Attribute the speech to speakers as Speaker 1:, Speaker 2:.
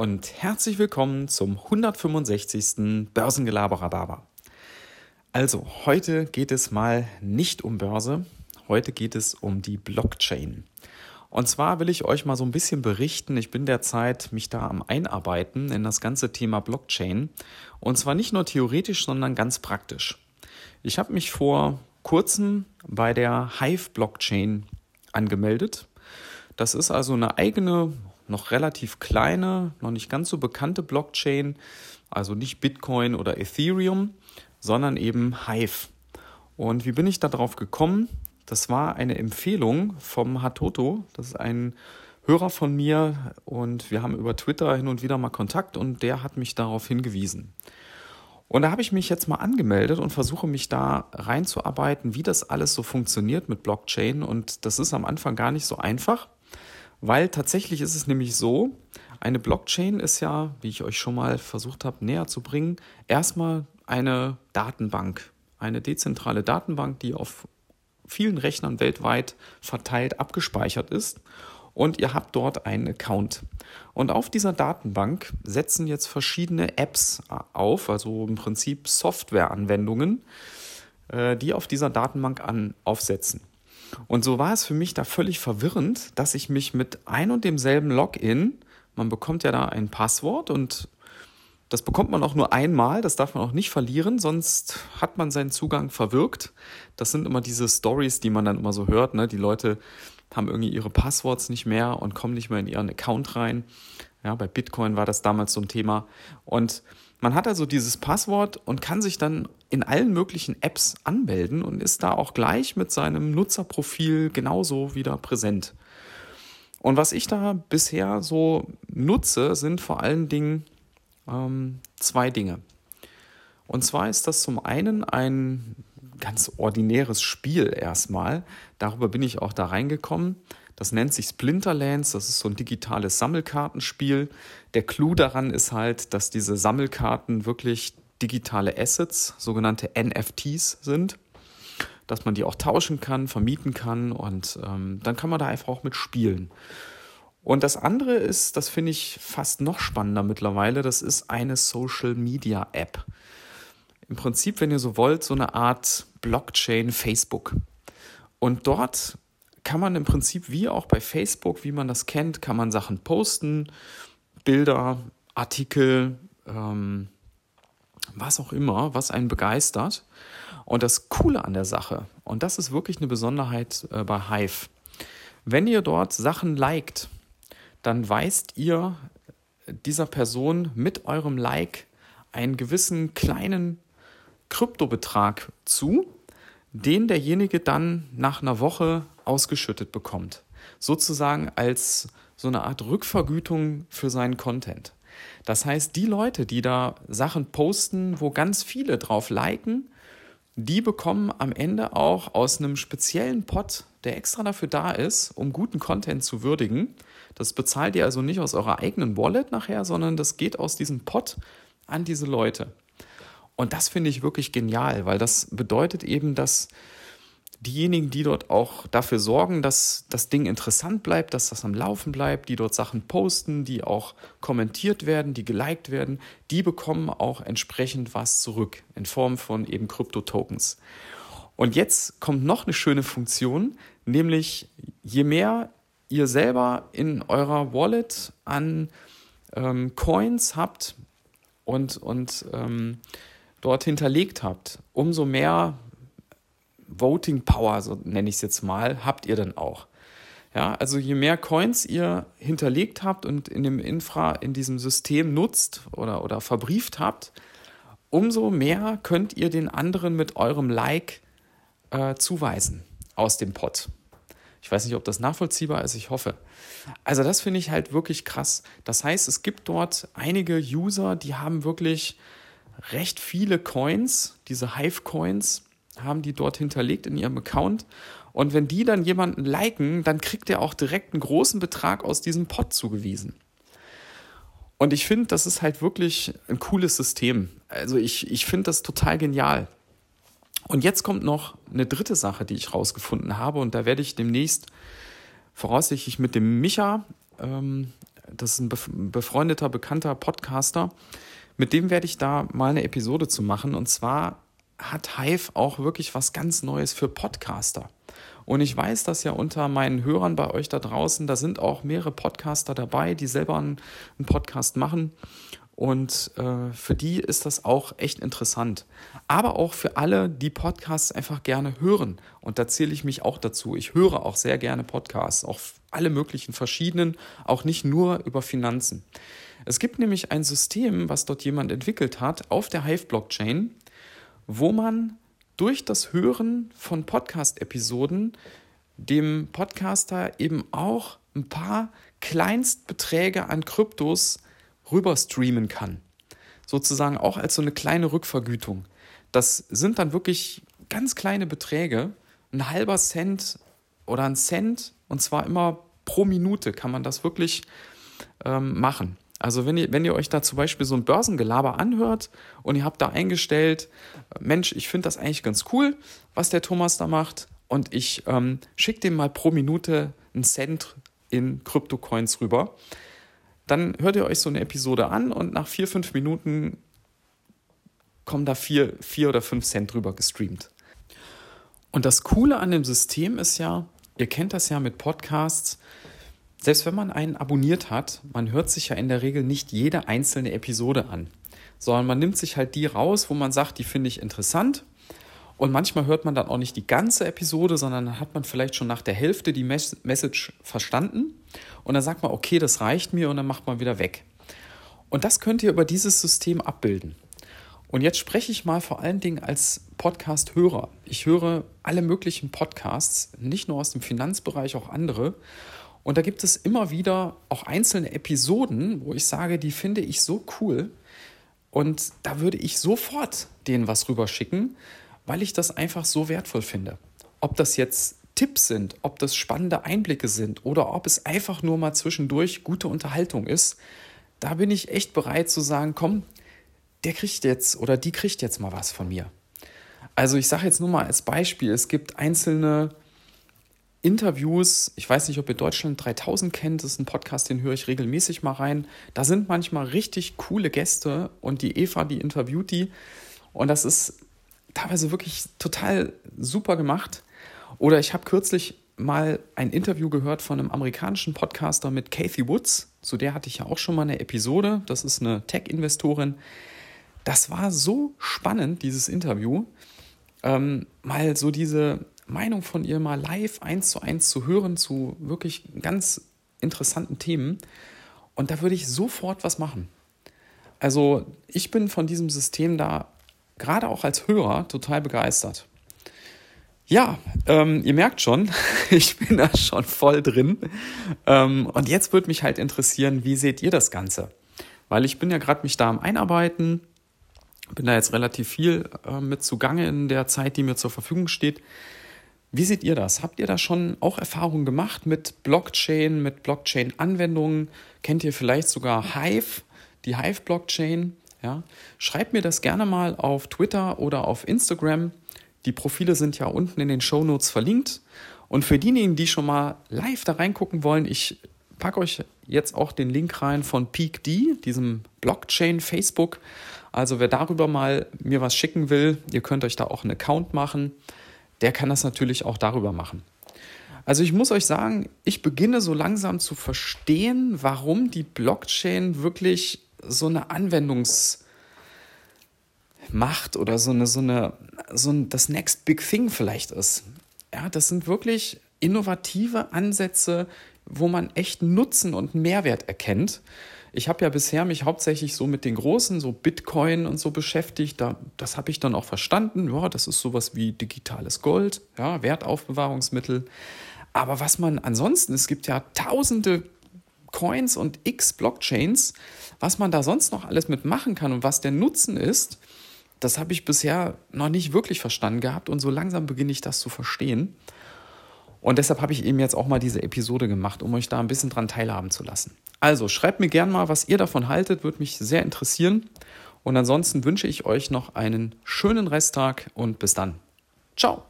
Speaker 1: und herzlich willkommen zum 165. Börsengelaberer Also, heute geht es mal nicht um Börse, heute geht es um die Blockchain. Und zwar will ich euch mal so ein bisschen berichten, ich bin derzeit mich da am Einarbeiten in das ganze Thema Blockchain. Und zwar nicht nur theoretisch, sondern ganz praktisch. Ich habe mich vor kurzem bei der Hive Blockchain angemeldet. Das ist also eine eigene, noch relativ kleine, noch nicht ganz so bekannte Blockchain, also nicht Bitcoin oder Ethereum, sondern eben Hive. Und wie bin ich darauf gekommen? Das war eine Empfehlung vom Hatoto, das ist ein Hörer von mir und wir haben über Twitter hin und wieder mal Kontakt und der hat mich darauf hingewiesen. Und da habe ich mich jetzt mal angemeldet und versuche mich da reinzuarbeiten, wie das alles so funktioniert mit Blockchain. Und das ist am Anfang gar nicht so einfach, weil tatsächlich ist es nämlich so, eine Blockchain ist ja, wie ich euch schon mal versucht habe näher zu bringen, erstmal eine Datenbank, eine dezentrale Datenbank, die auf vielen Rechnern weltweit verteilt abgespeichert ist und ihr habt dort einen Account. Und auf dieser Datenbank setzen jetzt verschiedene Apps auf, also im Prinzip Softwareanwendungen, äh, die auf dieser Datenbank an, aufsetzen. Und so war es für mich da völlig verwirrend, dass ich mich mit ein und demselben Login, man bekommt ja da ein Passwort und das bekommt man auch nur einmal, das darf man auch nicht verlieren, sonst hat man seinen Zugang verwirkt. Das sind immer diese Stories, die man dann immer so hört. Ne? Die Leute haben irgendwie ihre Passworts nicht mehr und kommen nicht mehr in ihren Account rein. Ja, bei Bitcoin war das damals so ein Thema. Und man hat also dieses Passwort und kann sich dann in allen möglichen Apps anmelden und ist da auch gleich mit seinem Nutzerprofil genauso wieder präsent. Und was ich da bisher so nutze, sind vor allen Dingen ähm, zwei Dinge. Und zwar ist das zum einen ein ganz ordinäres Spiel erstmal. Darüber bin ich auch da reingekommen. Das nennt sich Splinterlands, das ist so ein digitales Sammelkartenspiel. Der Clou daran ist halt, dass diese Sammelkarten wirklich digitale Assets, sogenannte NFTs sind, dass man die auch tauschen kann, vermieten kann und ähm, dann kann man da einfach auch mit spielen. Und das andere ist, das finde ich fast noch spannender mittlerweile, das ist eine Social Media App im Prinzip, wenn ihr so wollt, so eine Art Blockchain Facebook. Und dort kann man im Prinzip wie auch bei Facebook, wie man das kennt, kann man Sachen posten, Bilder, Artikel, ähm, was auch immer, was einen begeistert. Und das Coole an der Sache, und das ist wirklich eine Besonderheit äh, bei Hive, wenn ihr dort Sachen liked, dann weist ihr dieser Person mit eurem Like einen gewissen kleinen Kryptobetrag zu, den derjenige dann nach einer Woche ausgeschüttet bekommt. Sozusagen als so eine Art Rückvergütung für seinen Content. Das heißt, die Leute, die da Sachen posten, wo ganz viele drauf liken, die bekommen am Ende auch aus einem speziellen Pot, der extra dafür da ist, um guten Content zu würdigen. Das bezahlt ihr also nicht aus eurer eigenen Wallet nachher, sondern das geht aus diesem Pot an diese Leute. Und das finde ich wirklich genial, weil das bedeutet eben, dass diejenigen, die dort auch dafür sorgen, dass das Ding interessant bleibt, dass das am Laufen bleibt, die dort Sachen posten, die auch kommentiert werden, die geliked werden, die bekommen auch entsprechend was zurück in Form von eben Krypto-Tokens. Und jetzt kommt noch eine schöne Funktion, nämlich je mehr ihr selber in eurer Wallet an ähm, Coins habt und, und ähm, dort hinterlegt habt, umso mehr Voting Power, so nenne ich es jetzt mal, habt ihr dann auch. Ja, also je mehr Coins ihr hinterlegt habt und in dem Infra, in diesem System nutzt oder, oder verbrieft habt, umso mehr könnt ihr den anderen mit eurem Like äh, zuweisen aus dem Pot. Ich weiß nicht, ob das nachvollziehbar ist, ich hoffe. Also das finde ich halt wirklich krass. Das heißt, es gibt dort einige User, die haben wirklich recht viele Coins, diese Hive-Coins, haben die dort hinterlegt in ihrem Account. Und wenn die dann jemanden liken, dann kriegt er auch direkt einen großen Betrag aus diesem Pot zugewiesen. Und ich finde, das ist halt wirklich ein cooles System. Also ich, ich finde das total genial. Und jetzt kommt noch eine dritte Sache, die ich rausgefunden habe. Und da werde ich demnächst voraussichtlich mit dem Micha ähm, Das ist ein befreundeter, bekannter Podcaster. Mit dem werde ich da mal eine Episode zu machen. Und zwar hat Hive auch wirklich was ganz Neues für Podcaster. Und ich weiß, dass ja unter meinen Hörern bei euch da draußen, da sind auch mehrere Podcaster dabei, die selber einen, einen Podcast machen. Und äh, für die ist das auch echt interessant. Aber auch für alle, die Podcasts einfach gerne hören. Und da zähle ich mich auch dazu. Ich höre auch sehr gerne Podcasts, auch alle möglichen verschiedenen, auch nicht nur über Finanzen. Es gibt nämlich ein System, was dort jemand entwickelt hat auf der Hive-Blockchain, wo man durch das Hören von Podcast-Episoden dem Podcaster eben auch ein paar Kleinstbeträge an Kryptos rüber streamen kann. Sozusagen auch als so eine kleine Rückvergütung. Das sind dann wirklich ganz kleine Beträge, ein halber Cent oder ein Cent und zwar immer pro Minute kann man das wirklich ähm, machen. Also wenn ihr, wenn ihr euch da zum Beispiel so ein Börsengelaber anhört und ihr habt da eingestellt, Mensch, ich finde das eigentlich ganz cool, was der Thomas da macht und ich ähm, schicke dem mal pro Minute einen Cent in Kryptocoins rüber, dann hört ihr euch so eine Episode an und nach vier, fünf Minuten kommen da vier, vier oder fünf Cent drüber gestreamt. Und das Coole an dem System ist ja, ihr kennt das ja mit Podcasts, selbst wenn man einen abonniert hat, man hört sich ja in der Regel nicht jede einzelne Episode an, sondern man nimmt sich halt die raus, wo man sagt, die finde ich interessant. Und manchmal hört man dann auch nicht die ganze Episode, sondern dann hat man vielleicht schon nach der Hälfte die Message verstanden. Und dann sagt man, okay, das reicht mir und dann macht man wieder weg. Und das könnt ihr über dieses System abbilden. Und jetzt spreche ich mal vor allen Dingen als Podcast-Hörer. Ich höre alle möglichen Podcasts, nicht nur aus dem Finanzbereich, auch andere. Und da gibt es immer wieder auch einzelne Episoden, wo ich sage, die finde ich so cool. Und da würde ich sofort denen was rüberschicken, weil ich das einfach so wertvoll finde. Ob das jetzt Tipps sind, ob das spannende Einblicke sind oder ob es einfach nur mal zwischendurch gute Unterhaltung ist, da bin ich echt bereit zu sagen, komm, der kriegt jetzt oder die kriegt jetzt mal was von mir. Also ich sage jetzt nur mal als Beispiel, es gibt einzelne Interviews, ich weiß nicht, ob ihr Deutschland 3000 kennt, das ist ein Podcast, den höre ich regelmäßig mal rein. Da sind manchmal richtig coole Gäste und die Eva, die interviewt die und das ist teilweise wirklich total super gemacht. Oder ich habe kürzlich mal ein Interview gehört von einem amerikanischen Podcaster mit Kathy Woods. Zu der hatte ich ja auch schon mal eine Episode. Das ist eine Tech-Investorin. Das war so spannend, dieses Interview. Ähm, mal so diese Meinung von ihr mal live eins zu eins zu hören zu wirklich ganz interessanten Themen. Und da würde ich sofort was machen. Also ich bin von diesem System da gerade auch als Hörer total begeistert. Ja, ähm, ihr merkt schon, ich bin da schon voll drin. Ähm, und jetzt würde mich halt interessieren, wie seht ihr das Ganze? Weil ich bin ja gerade mich da am Einarbeiten, bin da jetzt relativ viel äh, mit zugange in der Zeit, die mir zur Verfügung steht. Wie seht ihr das? Habt ihr da schon auch Erfahrungen gemacht mit Blockchain, mit Blockchain-Anwendungen? Kennt ihr vielleicht sogar Hive, die Hive-Blockchain? Ja? Schreibt mir das gerne mal auf Twitter oder auf Instagram. Die Profile sind ja unten in den Show Notes verlinkt. Und für diejenigen, die schon mal live da reingucken wollen, ich packe euch jetzt auch den Link rein von PeakD, diesem Blockchain Facebook. Also wer darüber mal mir was schicken will, ihr könnt euch da auch einen Account machen der kann das natürlich auch darüber machen. Also ich muss euch sagen, ich beginne so langsam zu verstehen, warum die Blockchain wirklich so eine Anwendungsmacht oder so eine, so eine, so ein, das Next Big Thing vielleicht ist. Ja, das sind wirklich innovative Ansätze, wo man echt Nutzen und Mehrwert erkennt. Ich habe ja bisher mich hauptsächlich so mit den großen, so Bitcoin und so beschäftigt. Da, das habe ich dann auch verstanden. Ja, das ist sowas wie digitales Gold, ja, Wertaufbewahrungsmittel. Aber was man ansonsten, es gibt ja tausende Coins und x Blockchains, was man da sonst noch alles mitmachen kann und was der Nutzen ist, das habe ich bisher noch nicht wirklich verstanden gehabt und so langsam beginne ich das zu verstehen. Und deshalb habe ich eben jetzt auch mal diese Episode gemacht, um euch da ein bisschen dran teilhaben zu lassen. Also schreibt mir gerne mal, was ihr davon haltet, würde mich sehr interessieren. Und ansonsten wünsche ich euch noch einen schönen Resttag und bis dann. Ciao.